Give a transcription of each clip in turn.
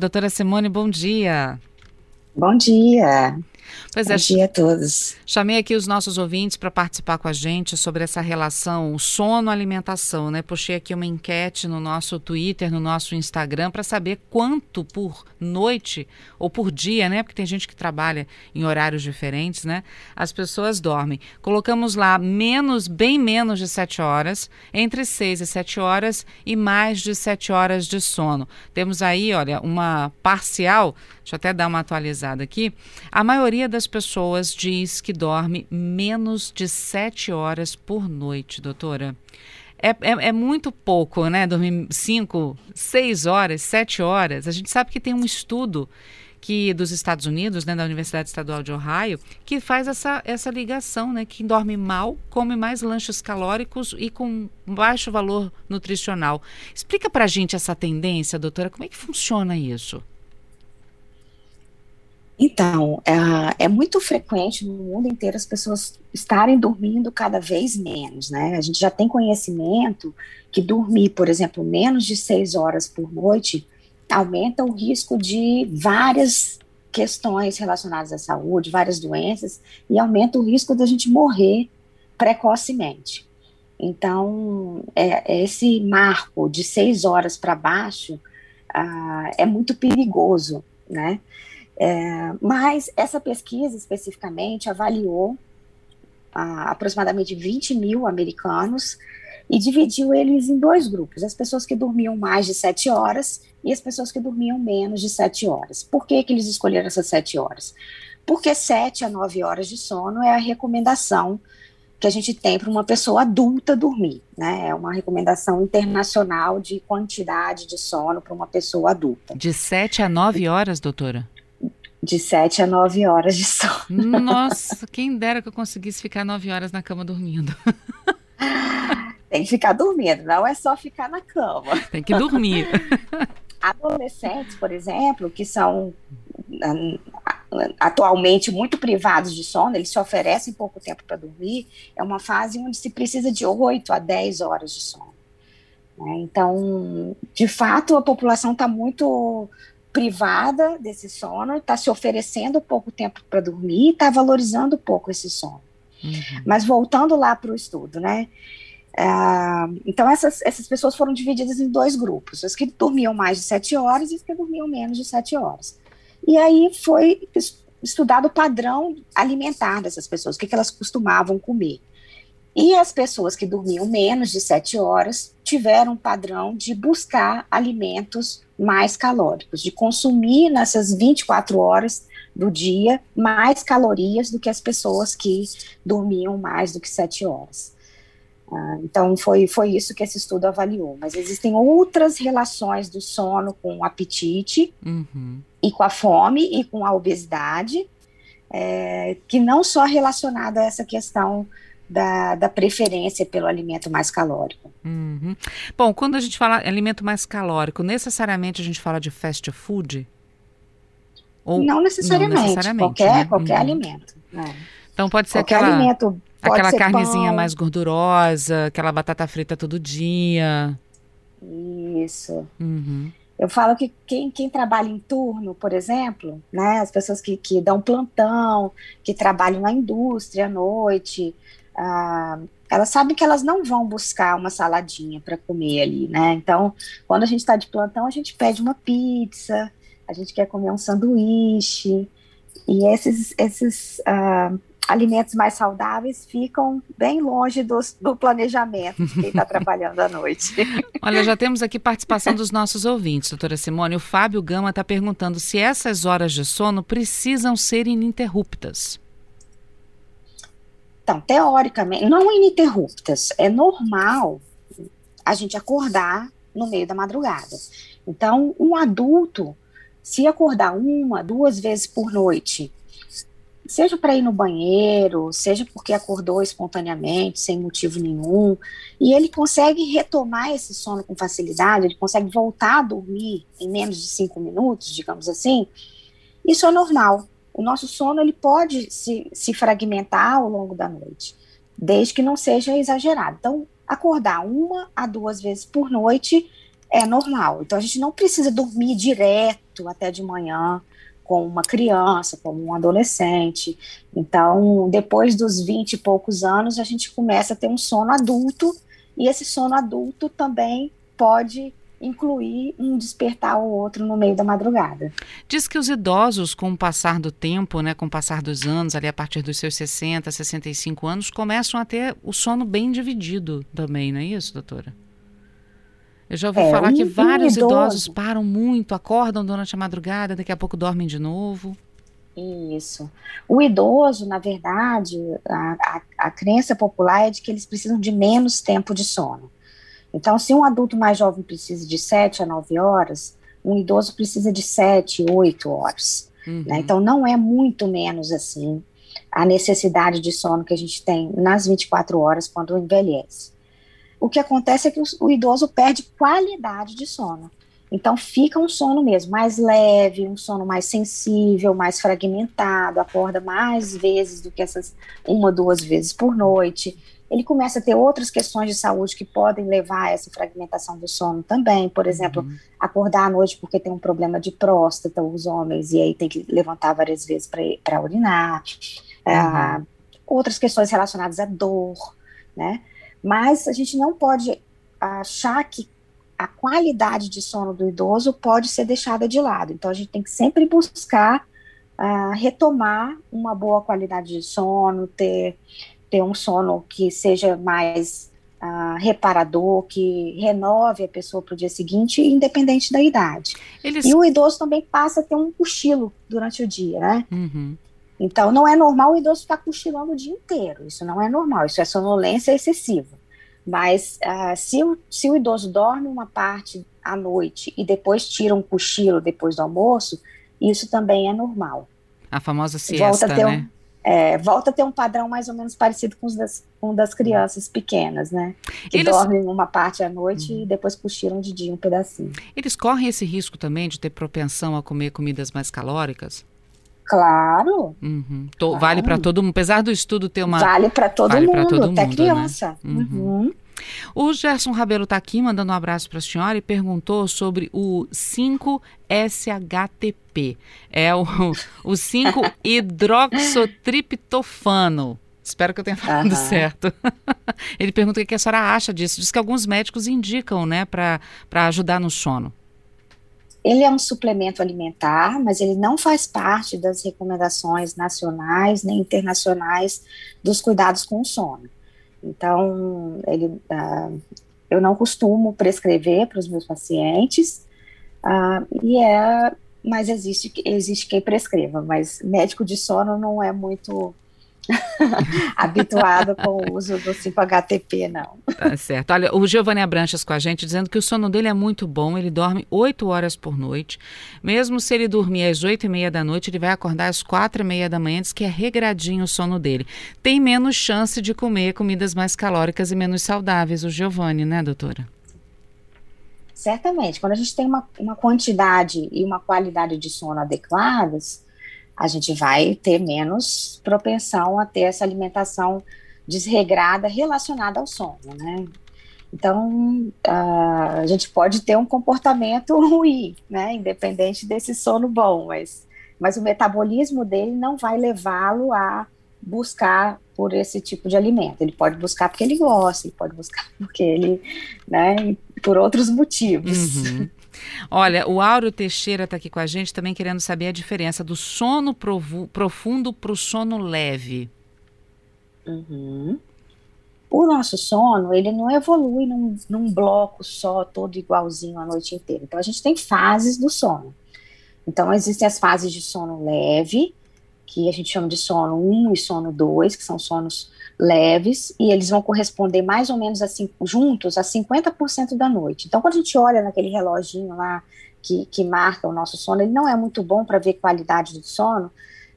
Doutora Simone, bom dia. Bom dia. Pois Bom é, dia a todos. chamei aqui os nossos ouvintes para participar com a gente sobre essa relação sono-alimentação, né? Puxei aqui uma enquete no nosso Twitter, no nosso Instagram, para saber quanto por noite ou por dia, né? Porque tem gente que trabalha em horários diferentes, né? As pessoas dormem. Colocamos lá menos, bem menos de sete horas, entre seis e sete horas e mais de sete horas de sono. Temos aí, olha, uma parcial, deixa eu até dar uma atualizada aqui. A maioria das pessoas diz que dorme menos de sete horas por noite, doutora. É, é, é muito pouco, né? Dormir cinco, seis horas, sete horas. A gente sabe que tem um estudo que dos Estados Unidos, né, da Universidade Estadual de Ohio, que faz essa, essa ligação, né? Quem dorme mal come mais lanches calóricos e com baixo valor nutricional. Explica pra gente essa tendência, doutora, como é que funciona isso? Então, é, é, muito frequente no mundo inteiro as pessoas estarem dormindo cada vez menos, né? A gente já tem conhecimento que dormir, por exemplo, menos de seis horas por noite aumenta o risco de várias questões relacionadas à saúde, várias doenças, e aumenta o risco da gente morrer precocemente. Então, é, esse marco de seis horas para baixo ah, é muito perigoso, né? É, mas essa pesquisa especificamente avaliou ah, aproximadamente 20 mil americanos e dividiu eles em dois grupos: as pessoas que dormiam mais de sete horas e as pessoas que dormiam menos de sete horas. Por que, que eles escolheram essas sete horas? Porque sete a nove horas de sono é a recomendação que a gente tem para uma pessoa adulta dormir, né? É uma recomendação internacional de quantidade de sono para uma pessoa adulta. De sete a nove horas, doutora? De 7 a 9 horas de sono. Nossa, quem dera que eu conseguisse ficar 9 horas na cama dormindo. Tem que ficar dormindo, não é só ficar na cama. Tem que dormir. Adolescentes, por exemplo, que são atualmente muito privados de sono, eles se oferecem pouco tempo para dormir, é uma fase onde se precisa de 8 a 10 horas de sono. Né? Então, de fato, a população está muito privada desse sono, está se oferecendo pouco tempo para dormir, está valorizando pouco esse sono. Uhum. Mas voltando lá para o estudo, né? Uh, então essas, essas pessoas foram divididas em dois grupos, as que dormiam mais de sete horas e as que dormiam menos de sete horas. E aí foi estudado o padrão alimentar dessas pessoas, o que, que elas costumavam comer. E as pessoas que dormiam menos de sete horas tiveram um padrão de buscar alimentos mais calóricos, de consumir nessas 24 horas do dia mais calorias do que as pessoas que dormiam mais do que sete horas. Ah, então, foi, foi isso que esse estudo avaliou. Mas existem outras relações do sono com o apetite, uhum. e com a fome, e com a obesidade, é, que não só relacionada a essa questão da, da preferência pelo alimento mais calórico. Uhum. Bom, quando a gente fala alimento mais calórico, necessariamente a gente fala de fast food? Ou não necessariamente, não necessariamente qualquer, né? qualquer uhum. alimento. Né? Então pode ser qualquer aquela, alimento, pode aquela ser carnezinha pão. mais gordurosa, aquela batata frita todo dia. Isso. Uhum. Eu falo que quem, quem, trabalha em turno, por exemplo, né, as pessoas que, que dão plantão, que trabalham na indústria à noite, ah, elas sabem que elas não vão buscar uma saladinha para comer ali, né? Então, quando a gente está de plantão, a gente pede uma pizza, a gente quer comer um sanduíche, e esses, esses ah, alimentos mais saudáveis ficam bem longe do, do planejamento de quem está trabalhando à noite. Olha, já temos aqui participação dos nossos ouvintes, doutora Simone. O Fábio Gama está perguntando se essas horas de sono precisam ser ininterruptas. Então, teoricamente, não ininterruptas, é normal a gente acordar no meio da madrugada. Então, um adulto, se acordar uma, duas vezes por noite, seja para ir no banheiro, seja porque acordou espontaneamente, sem motivo nenhum, e ele consegue retomar esse sono com facilidade, ele consegue voltar a dormir em menos de cinco minutos, digamos assim, isso é normal o nosso sono ele pode se, se fragmentar ao longo da noite, desde que não seja exagerado. Então, acordar uma a duas vezes por noite é normal. Então, a gente não precisa dormir direto até de manhã, como uma criança, como um adolescente. Então, depois dos 20 e poucos anos, a gente começa a ter um sono adulto, e esse sono adulto também pode incluir um despertar ou outro no meio da madrugada. Diz que os idosos, com o passar do tempo, né, com o passar dos anos, ali a partir dos seus 60, 65 anos, começam a ter o sono bem dividido também, não é isso, doutora? Eu já ouvi é, falar um, que vários um idosos param muito, acordam durante a madrugada, daqui a pouco dormem de novo. Isso. O idoso, na verdade, a, a, a crença popular é de que eles precisam de menos tempo de sono. Então, se um adulto mais jovem precisa de 7 a 9 horas, um idoso precisa de 7, 8 horas. Uhum. Né? Então, não é muito menos assim a necessidade de sono que a gente tem nas 24 horas quando envelhece. O que acontece é que o, o idoso perde qualidade de sono. Então fica um sono mesmo mais leve, um sono mais sensível, mais fragmentado, acorda mais vezes do que essas uma, duas vezes por noite ele começa a ter outras questões de saúde que podem levar a essa fragmentação do sono também. Por exemplo, uhum. acordar à noite porque tem um problema de próstata, os homens, e aí tem que levantar várias vezes para urinar. Uhum. Uh, outras questões relacionadas à dor, né? Mas a gente não pode achar que a qualidade de sono do idoso pode ser deixada de lado. Então a gente tem que sempre buscar uh, retomar uma boa qualidade de sono, ter ter um sono que seja mais uh, reparador, que renove a pessoa para o dia seguinte, independente da idade. Eles... E o idoso também passa a ter um cochilo durante o dia, né? Uhum. Então, não é normal o idoso ficar cochilando o dia inteiro. Isso não é normal, isso é sonolência excessiva. Mas uh, se, o, se o idoso dorme uma parte à noite e depois tira um cochilo depois do almoço, isso também é normal. A famosa siesta, né? Um, é, volta a ter um padrão mais ou menos parecido com os das, com das crianças pequenas, né? Que Eles... dormem uma parte à noite uhum. e depois cochilam de dia um pedacinho. Eles correm esse risco também de ter propensão a comer comidas mais calóricas? Claro. Uhum. claro. Vale para todo mundo, apesar do estudo ter uma. Vale para todo, vale mundo, todo mundo, até né? criança. Né? Uhum. O Gerson Rabelo está aqui mandando um abraço para a senhora e perguntou sobre o 5-SHTP. É o, o 5-hidroxotriptofano. Espero que eu tenha falado uhum. certo. Ele pergunta o que a senhora acha disso. Diz que alguns médicos indicam, né, para ajudar no sono. Ele é um suplemento alimentar, mas ele não faz parte das recomendações nacionais nem internacionais dos cuidados com o sono. Então, ele, uh, eu não costumo prescrever para os meus pacientes, uh, e é, mas existe, existe quem prescreva, mas médico de sono não é muito habituado com o uso do 5-HTP, não. Tá certo. Olha, o Giovanni Abranches com a gente dizendo que o sono dele é muito bom, ele dorme 8 horas por noite. Mesmo se ele dormir às 8 e meia da noite, ele vai acordar às 4 e meia da manhã, diz que é regradinho o sono dele. Tem menos chance de comer comidas mais calóricas e menos saudáveis, o Giovanni, né, doutora? Certamente. Quando a gente tem uma, uma quantidade e uma qualidade de sono adequadas, a gente vai ter menos propensão a ter essa alimentação desregrada relacionada ao sono, né? Então, a gente pode ter um comportamento ruim, né? Independente desse sono bom, mas, mas o metabolismo dele não vai levá-lo a buscar por esse tipo de alimento. Ele pode buscar porque ele gosta, ele pode buscar porque ele, né, por outros motivos. Uhum. Olha, o Áureo Teixeira está aqui com a gente também querendo saber a diferença do sono profundo para o sono leve. Uhum. O nosso sono, ele não evolui num, num, bloco só, todo igualzinho a noite inteira. Então, a gente tem fases do sono. Então, existem as fases de sono leve, que a gente chama de sono 1 e sono 2, que são sonos leves, e eles vão corresponder mais ou menos assim, juntos a 50% da noite. Então, quando a gente olha naquele reloginho lá que, que marca o nosso sono, ele não é muito bom para ver qualidade do sono,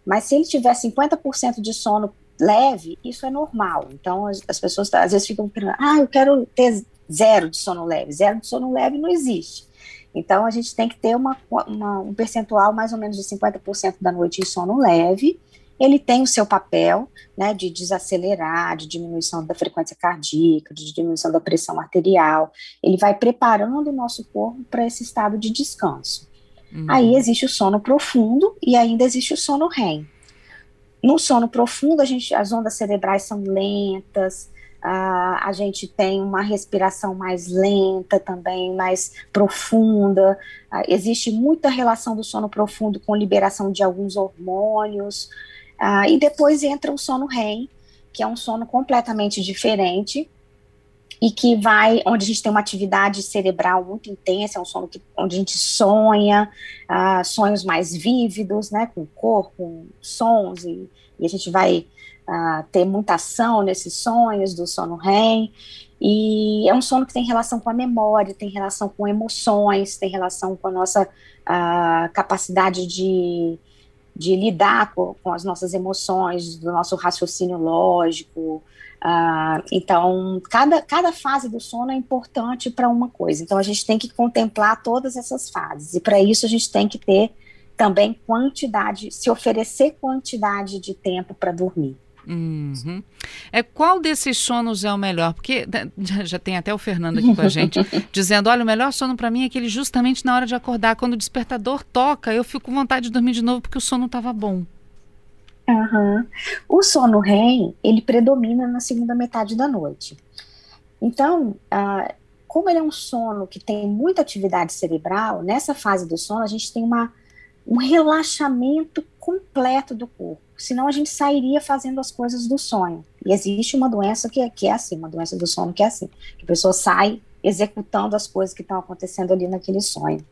mas se ele tiver 50% de sono leve, isso é normal. Então, as, as pessoas às vezes ficam pensando, ah, eu quero ter zero de sono leve. Zero de sono leve não existe. Então, a gente tem que ter uma, uma, um percentual mais ou menos de 50% da noite em sono leve, ele tem o seu papel né, de desacelerar, de diminuição da frequência cardíaca, de diminuição da pressão arterial. Ele vai preparando o nosso corpo para esse estado de descanso. Uhum. Aí existe o sono profundo e ainda existe o sono REM. No sono profundo, a gente, as ondas cerebrais são lentas, Uh, a gente tem uma respiração mais lenta também, mais profunda. Uh, existe muita relação do sono profundo com liberação de alguns hormônios. Uh, e depois entra o sono REM, que é um sono completamente diferente e que vai, onde a gente tem uma atividade cerebral muito intensa, é um sono que, onde a gente sonha, sonhos mais vívidos, né, com cor, com sons, e, e a gente vai uh, ter muita ação nesses sonhos do sono REM. E é um sono que tem relação com a memória, tem relação com emoções, tem relação com a nossa uh, capacidade de, de lidar com, com, as nossas emoções, do nosso raciocínio lógico. Uh, então, cada, cada fase do sono é importante para uma coisa. Então, a gente tem que contemplar todas essas fases. E para isso, a gente tem que ter também quantidade, se oferecer quantidade de tempo para dormir. Uhum. É, qual desses sonos é o melhor? Porque né, já tem até o Fernando aqui com a gente, dizendo: olha, o melhor sono para mim é aquele justamente na hora de acordar, quando o despertador toca, eu fico com vontade de dormir de novo porque o sono estava bom. Uhum. O sono REM, ele predomina na segunda metade da noite. Então, uh, como ele é um sono que tem muita atividade cerebral, nessa fase do sono a gente tem uma, um relaxamento completo do corpo senão a gente sairia fazendo as coisas do sonho. E existe uma doença que é, que é assim, uma doença do sono que é assim, que a pessoa sai executando as coisas que estão acontecendo ali naquele sonho.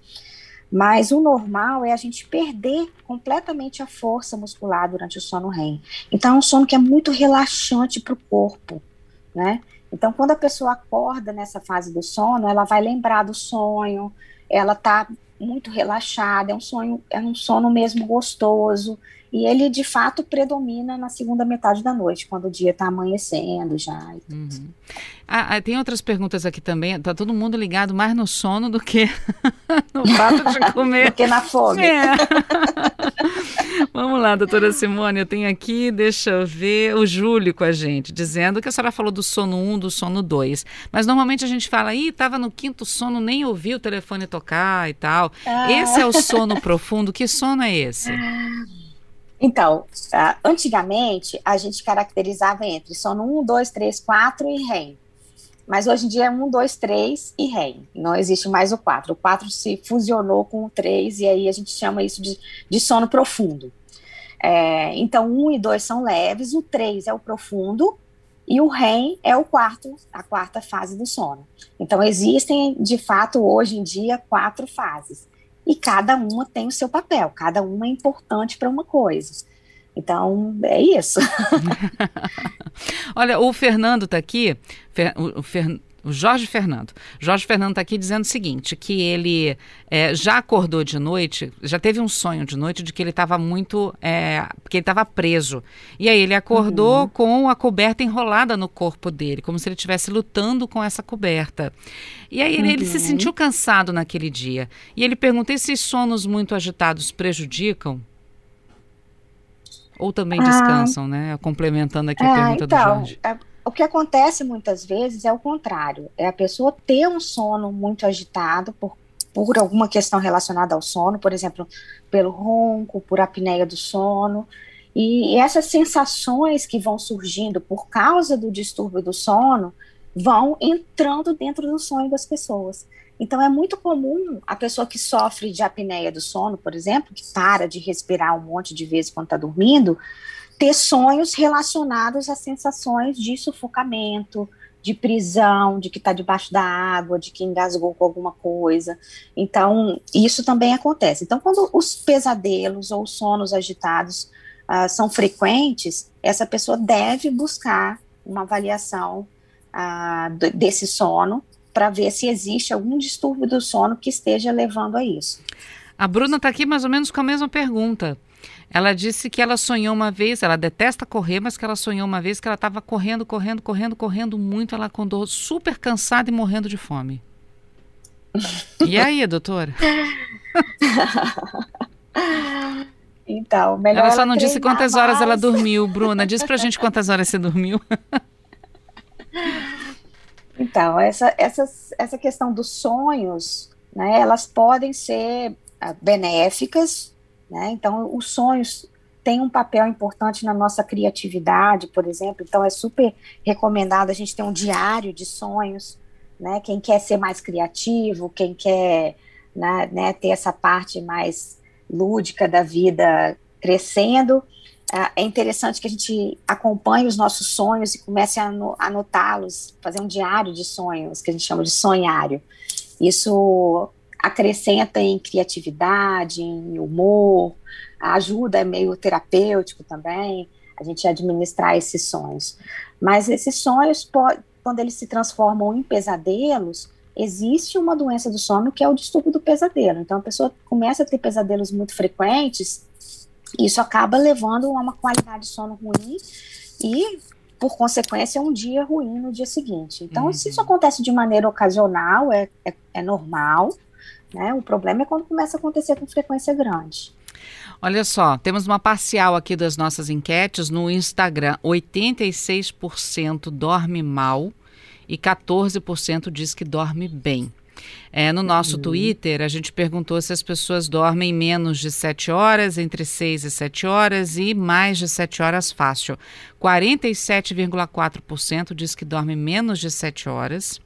Mas o normal é a gente perder completamente a força muscular durante o sono REM. Então é um sono que é muito relaxante para o corpo, né? Então quando a pessoa acorda nessa fase do sono, ela vai lembrar do sonho, ela tá muito relaxada, é um sonho, é um sono mesmo gostoso, e ele de fato predomina na segunda metade da noite, quando o dia está amanhecendo já. Uhum. Ah, ah, tem outras perguntas aqui também. Está todo mundo ligado mais no sono do que no fato de comer. do que na fome. É. Vamos lá, doutora Simone, eu tenho aqui, deixa eu ver, o Júlio com a gente, dizendo que a senhora falou do sono 1, do sono 2. Mas normalmente a gente fala, ih, estava no quinto sono, nem ouvi o telefone tocar e tal. Ah. Esse é o sono profundo. Que sono é esse? Ah. Então, uh, antigamente a gente caracterizava entre sono 1, 2, 3, 4 e REM. Mas hoje em dia é 1, 2, 3 e REM. Não existe mais o 4. O 4 se fusionou com o 3 e aí a gente chama isso de, de sono profundo. É, então, 1 e 2 são leves, o 3 é o profundo e o REM é o quarto, a quarta fase do sono. Então, existem, de fato, hoje em dia, quatro fases e cada uma tem o seu papel, cada uma é importante para uma coisa. Então, é isso. Olha, o Fernando está aqui, o, o Jorge Fernando. Jorge Fernando está aqui dizendo o seguinte: que ele é, já acordou de noite, já teve um sonho de noite de que ele estava muito. É, que ele estava preso. E aí ele acordou uhum. com a coberta enrolada no corpo dele, como se ele estivesse lutando com essa coberta. E aí ele, uhum. ele, se uhum. sentiu cansado naquele dia. E ele perguntou: esses sonos muito agitados prejudicam? Ou também ah. descansam, ah, né? Complementando aqui a é, pergunta então, do Jorge. É o que acontece muitas vezes é o contrário, é a pessoa ter um sono muito agitado por, por alguma questão relacionada ao sono, por exemplo, pelo ronco, por apneia do sono, e essas sensações que vão surgindo por causa do distúrbio do sono vão entrando dentro do sonho das pessoas. Então é muito comum a pessoa que sofre de apneia do sono, por exemplo, que para de respirar um monte de vezes quando está dormindo, ter sonhos relacionados a sensações de sufocamento, de prisão, de que está debaixo da água, de que engasgou com alguma coisa. Então, isso também acontece. Então, quando os pesadelos ou sonos agitados uh, são frequentes, essa pessoa deve buscar uma avaliação uh, desse sono para ver se existe algum distúrbio do sono que esteja levando a isso. A Bruna está aqui mais ou menos com a mesma pergunta. Ela disse que ela sonhou uma vez, ela detesta correr, mas que ela sonhou uma vez que ela estava correndo, correndo, correndo, correndo muito. Ela acordou super cansada e morrendo de fome. E aí, doutora? Então, melhor. Ela só não disse quantas horas mais. ela dormiu, Bruna. Diz pra gente quantas horas você dormiu. Então, essa, essa, essa questão dos sonhos, né, elas podem ser uh, benéficas, né? Então, os sonhos têm um papel importante na nossa criatividade, por exemplo. Então, é super recomendado a gente ter um diário de sonhos, né? Quem quer ser mais criativo, quem quer né, né, ter essa parte mais lúdica da vida crescendo, ah, é interessante que a gente acompanhe os nossos sonhos e comece a anotá-los, fazer um diário de sonhos, que a gente chama de sonhário. Isso acrescenta em criatividade, em humor, ajuda, é meio terapêutico também, a gente administrar esses sonhos. Mas esses sonhos, quando eles se transformam em pesadelos, existe uma doença do sono que é o distúrbio do pesadelo. Então a pessoa começa a ter pesadelos muito frequentes isso acaba levando a uma qualidade de sono ruim e, por consequência, um dia ruim no dia seguinte. Então, uhum. se isso acontece de maneira ocasional, é, é, é normal, né? O problema é quando começa a acontecer com frequência grande. Olha só, temos uma parcial aqui das nossas enquetes no Instagram. 86% dorme mal e 14% diz que dorme bem. É, no nosso uhum. Twitter, a gente perguntou se as pessoas dormem menos de 7 horas, entre 6 e 7 horas e mais de 7 horas fácil. 47,4% diz que dorme menos de 7 horas.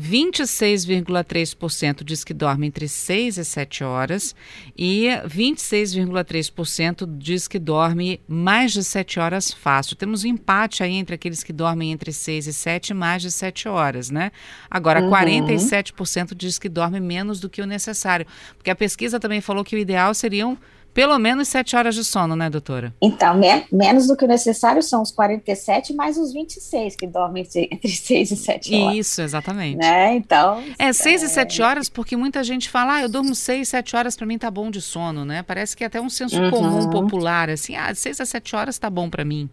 26,3% diz que dorme entre 6 e 7 horas e 26,3% diz que dorme mais de 7 horas fácil. Temos um empate aí entre aqueles que dormem entre 6 e 7 e mais de 7 horas, né? Agora, uhum. 47% diz que dorme menos do que o necessário, porque a pesquisa também falou que o ideal seriam pelo menos sete horas de sono, né, doutora? Então, me menos do que o necessário são os 47 mais os 26 que dormem entre 6 e 7 horas. Isso, exatamente. Né? Então. É, 6 é... e 7 horas, porque muita gente fala, ah, eu durmo 6, 7 horas, para mim tá bom de sono, né? Parece que é até um senso uhum. comum popular, assim, ah, 6 a 7 horas tá bom para mim.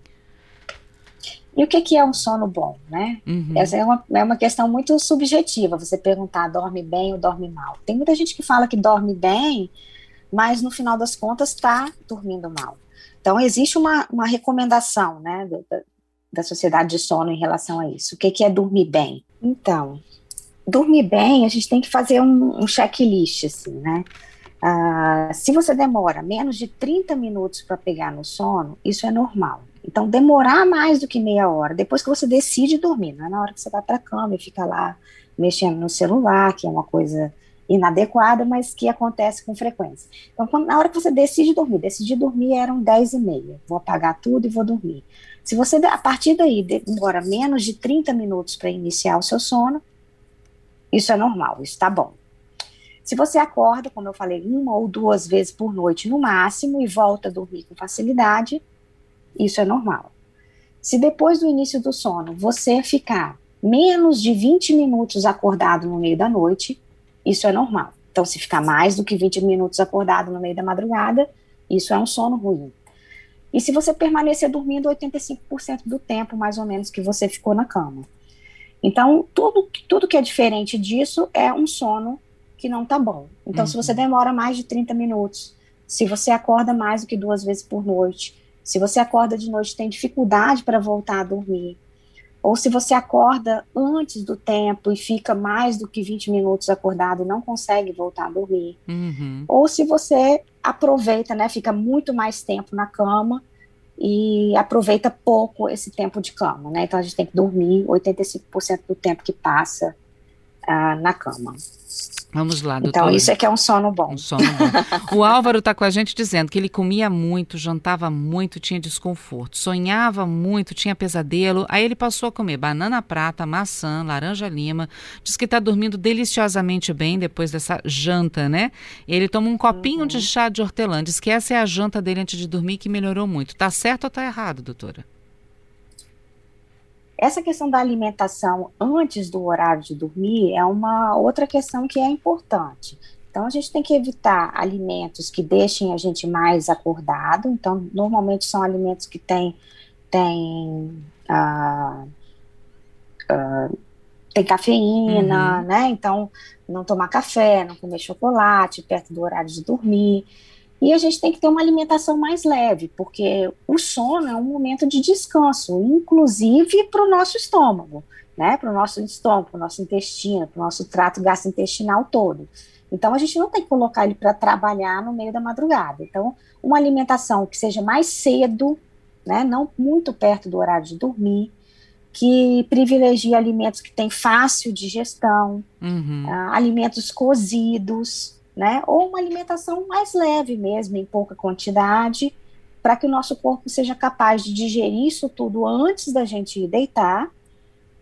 E o que, que é um sono bom, né? Uhum. Essa é uma, é uma questão muito subjetiva, você perguntar dorme bem ou dorme mal. Tem muita gente que fala que dorme bem, mas no final das contas está dormindo mal. Então, existe uma, uma recomendação né, da, da sociedade de sono em relação a isso. O que, que é dormir bem? Então, dormir bem, a gente tem que fazer um, um checklist, assim, né? Uh, se você demora menos de 30 minutos para pegar no sono, isso é normal. Então, demorar mais do que meia hora, depois que você decide dormir, não é na hora que você vai para a cama e fica lá mexendo no celular, que é uma coisa inadequada, mas que acontece com frequência. Então, quando, na hora que você decide dormir, decidir dormir eram 10 e meia, vou apagar tudo e vou dormir. Se você, a partir daí, demora menos de 30 minutos para iniciar o seu sono, isso é normal, isso está bom. Se você acorda, como eu falei, uma ou duas vezes por noite no máximo e volta a dormir com facilidade, isso é normal. Se depois do início do sono você ficar menos de 20 minutos acordado no meio da noite, isso é normal. Então, se ficar mais do que 20 minutos acordado no meio da madrugada, isso é um sono ruim. E se você permanecer dormindo 85% do tempo, mais ou menos, que você ficou na cama. Então, tudo, tudo que é diferente disso é um sono que não está bom. Então, uhum. se você uhum. demora mais de 30 minutos, se você acorda mais do que duas vezes por noite, se você acorda de noite e tem dificuldade para voltar a dormir, ou se você acorda antes do tempo e fica mais do que 20 minutos acordado e não consegue voltar a dormir. Uhum. Ou se você aproveita, né, fica muito mais tempo na cama e aproveita pouco esse tempo de cama, né? Então a gente tem que dormir 85% do tempo que passa uh, na cama. Vamos lá, doutora. Então, isso é que é um sono bom. Um sono bom. o Álvaro está com a gente dizendo que ele comia muito, jantava muito, tinha desconforto, sonhava muito, tinha pesadelo. Aí ele passou a comer banana prata, maçã, laranja lima. Diz que está dormindo deliciosamente bem depois dessa janta, né? Ele toma um copinho uhum. de chá de hortelã. Diz que essa é a janta dele antes de dormir que melhorou muito. Tá certo ou tá errado, doutora? Essa questão da alimentação antes do horário de dormir é uma outra questão que é importante. Então, a gente tem que evitar alimentos que deixem a gente mais acordado. Então, normalmente são alimentos que têm tem, uh, uh, tem cafeína, uhum. né? Então, não tomar café, não comer chocolate perto do horário de dormir. E a gente tem que ter uma alimentação mais leve, porque o sono é um momento de descanso, inclusive para o nosso estômago, né? Para o nosso estômago, para o nosso intestino, para o nosso trato gastrointestinal todo. Então a gente não tem que colocar ele para trabalhar no meio da madrugada. Então, uma alimentação que seja mais cedo, né, não muito perto do horário de dormir, que privilegie alimentos que têm fácil digestão, uhum. uh, alimentos cozidos, né, ou uma alimentação mais leve mesmo, em pouca quantidade, para que o nosso corpo seja capaz de digerir isso tudo antes da gente ir deitar.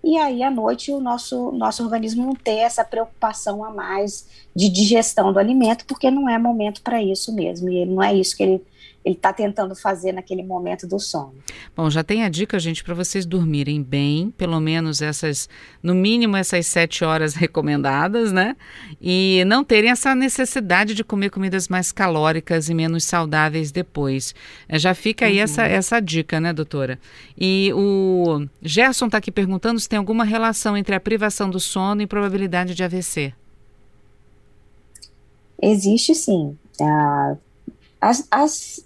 E aí à noite o nosso, nosso organismo não ter essa preocupação a mais de digestão do alimento, porque não é momento para isso mesmo, e não é isso que ele ele está tentando fazer naquele momento do sono. Bom, já tem a dica, gente, para vocês dormirem bem, pelo menos essas, no mínimo essas sete horas recomendadas, né? E não terem essa necessidade de comer comidas mais calóricas e menos saudáveis depois. É, já fica aí uhum. essa, essa dica, né, doutora? E o Gerson está aqui perguntando se tem alguma relação entre a privação do sono e probabilidade de AVC. Existe sim. Ah, as, as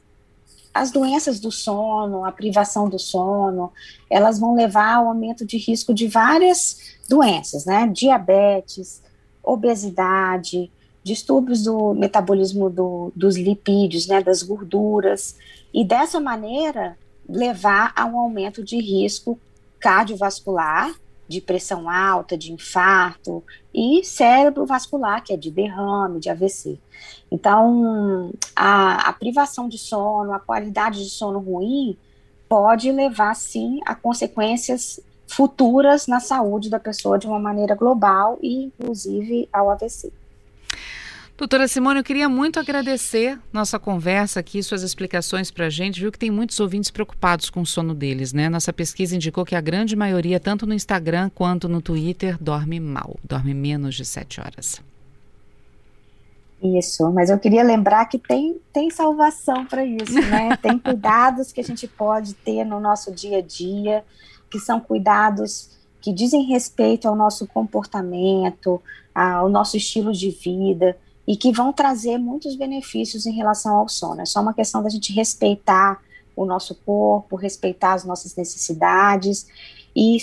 as doenças do sono, a privação do sono, elas vão levar ao aumento de risco de várias doenças, né? Diabetes, obesidade, distúrbios do metabolismo do, dos lipídios, né? Das gorduras, e dessa maneira levar a um aumento de risco cardiovascular de pressão alta, de infarto, e cérebro vascular, que é de derrame, de AVC. Então, a, a privação de sono, a qualidade de sono ruim, pode levar, sim, a consequências futuras na saúde da pessoa de uma maneira global e, inclusive, ao AVC. Doutora Simone, eu queria muito agradecer nossa conversa aqui, suas explicações para a gente. Viu que tem muitos ouvintes preocupados com o sono deles, né? Nossa pesquisa indicou que a grande maioria, tanto no Instagram quanto no Twitter, dorme mal, dorme menos de sete horas. Isso, mas eu queria lembrar que tem, tem salvação para isso, né? tem cuidados que a gente pode ter no nosso dia a dia, que são cuidados que dizem respeito ao nosso comportamento, ao nosso estilo de vida e que vão trazer muitos benefícios em relação ao sono. É só uma questão da gente respeitar o nosso corpo, respeitar as nossas necessidades e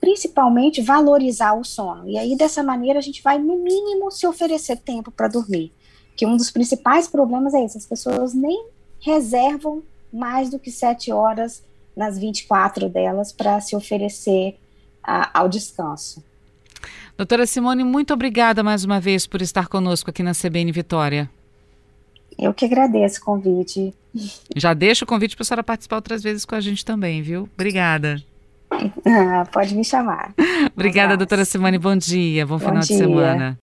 principalmente valorizar o sono. E aí dessa maneira a gente vai no mínimo se oferecer tempo para dormir. Que um dos principais problemas é esse, as pessoas nem reservam mais do que sete horas nas 24 delas para se oferecer a, ao descanso. Doutora Simone, muito obrigada mais uma vez por estar conosco aqui na CBN Vitória. Eu que agradeço o convite. Já deixo o convite para a senhora participar outras vezes com a gente também, viu? Obrigada. Ah, pode me chamar. Obrigada, doutora Simone. Bom dia, bom, bom final dia. de semana.